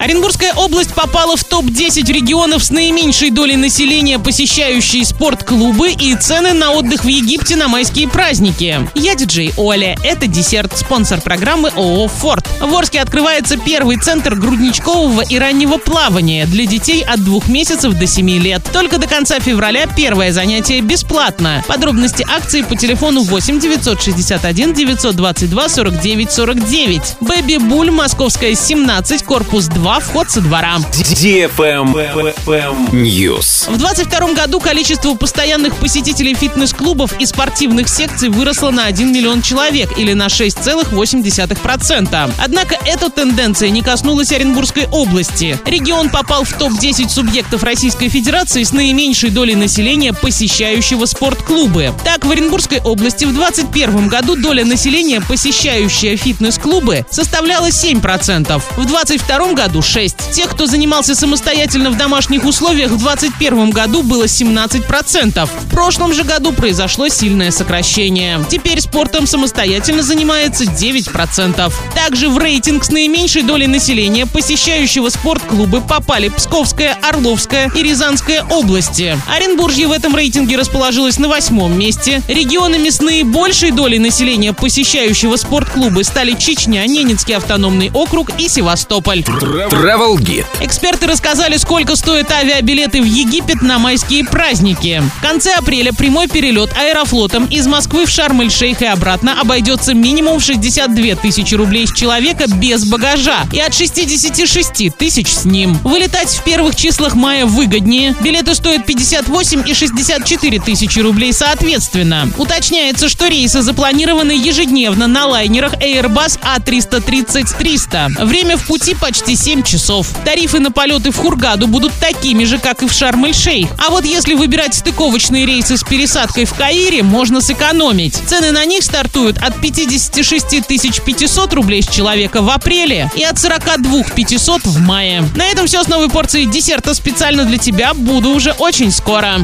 Оренбургская область попала в топ-10 регионов с наименьшей долей населения, посещающие спортклубы и цены на отдых в Египте на майские праздники. Я диджей Оля. Это десерт, спонсор программы ООО «Форд». В Орске открывается первый центр грудничкового и раннего плавания для детей от двух месяцев до 7 лет. Только до конца февраля первое занятие бесплатно. Подробности акции по телефону 8 961 922 49 49. Бэби Буль, Московская, 17, корпус 2 2, вход со двора. News. В 22 году количество постоянных посетителей фитнес-клубов и спортивных секций выросло на 1 миллион человек или на 6,8%. Однако эта тенденция не коснулась Оренбургской области. Регион попал в топ-10 субъектов Российской Федерации с наименьшей долей населения, посещающего спортклубы. Так, в Оренбургской области в 2021 году доля населения, посещающая фитнес-клубы, составляла 7%. В 2022 году году 6. Тех, кто занимался самостоятельно в домашних условиях, в 2021 году было 17%. В прошлом же году произошло сильное сокращение. Теперь спортом самостоятельно занимается 9%. Также в рейтинг с наименьшей долей населения, посещающего спортклубы, попали Псковская, Орловская и Рязанская области. Оренбуржье в этом рейтинге расположилось на восьмом месте. Регионами с наибольшей долей населения, посещающего спортклубы, стали Чечня, Ненецкий автономный округ и Севастополь. Travel Guide. Эксперты рассказали, сколько стоят авиабилеты в Египет на майские праздники. В конце апреля прямой перелет аэрофлотом из Москвы в Шарм-эль-Шейх и обратно обойдется минимум в 62 тысячи рублей с человека без багажа и от 66 тысяч с ним. Вылетать в первых числах мая выгоднее. Билеты стоят 58 и 64 тысячи рублей соответственно. Уточняется, что рейсы запланированы ежедневно на лайнерах Airbus A330-300. Время в пути почти 7 7 часов. Тарифы на полеты в Хургаду будут такими же, как и в Шарм-эль-Шейх. А вот если выбирать стыковочные рейсы с пересадкой в Каире, можно сэкономить. Цены на них стартуют от 56 500 рублей с человека в апреле и от 42 500 в мае. На этом все с новой порцией десерта специально для тебя. Буду уже очень скоро.